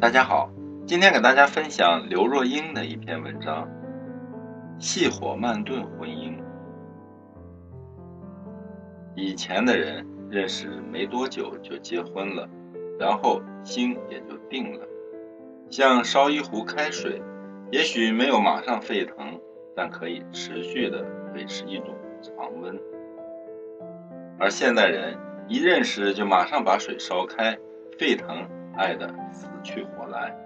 大家好，今天给大家分享刘若英的一篇文章《细火慢炖婚姻》。以前的人认识没多久就结婚了，然后心也就定了，像烧一壶开水，也许没有马上沸腾，但可以持续的维持一种常温。而现代人一认识就马上把水烧开，沸腾。爱的死去活来，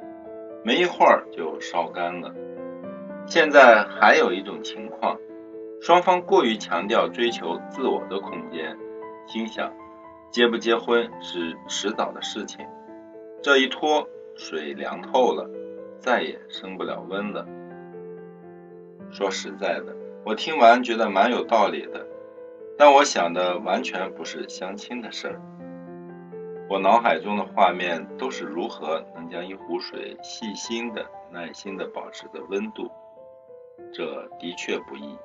没一会儿就烧干了。现在还有一种情况，双方过于强调追求自我的空间，心想结不结婚是迟早的事情，这一拖水凉透了，再也升不了温了。说实在的，我听完觉得蛮有道理的，但我想的完全不是相亲的事儿。我脑海中的画面都是如何能将一壶水细心的、耐心的保持着温度，这的确不易。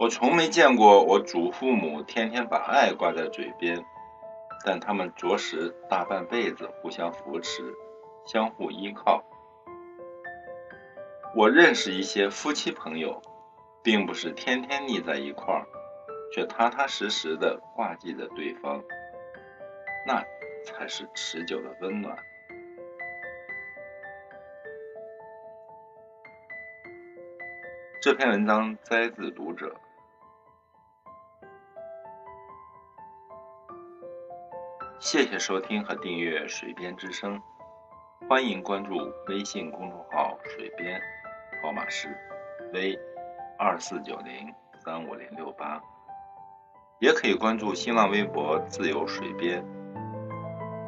我从没见过我祖父母天天把爱挂在嘴边，但他们着实大半辈子互相扶持、相互依靠。我认识一些夫妻朋友，并不是天天腻在一块儿，却踏踏实实的挂记着对方。那才是持久的温暖。这篇文章摘自《读者》，谢谢收听和订阅《水边之声》，欢迎关注微信公众号“水边”，号码是 V 二四九零三五零六八，也可以关注新浪微博“自由水边”。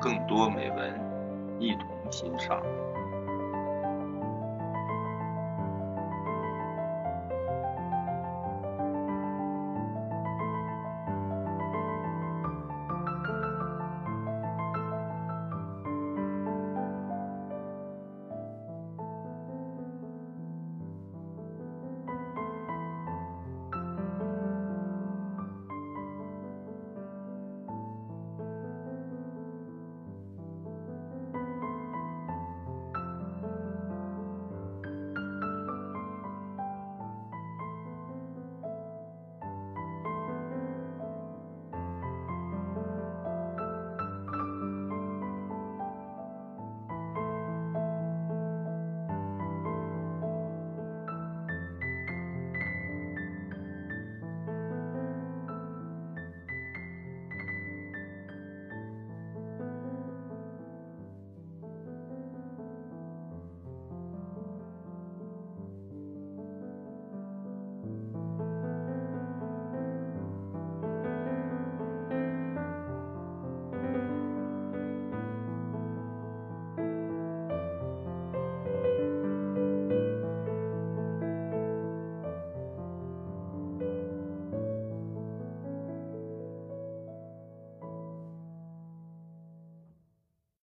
更多美文，一同欣赏。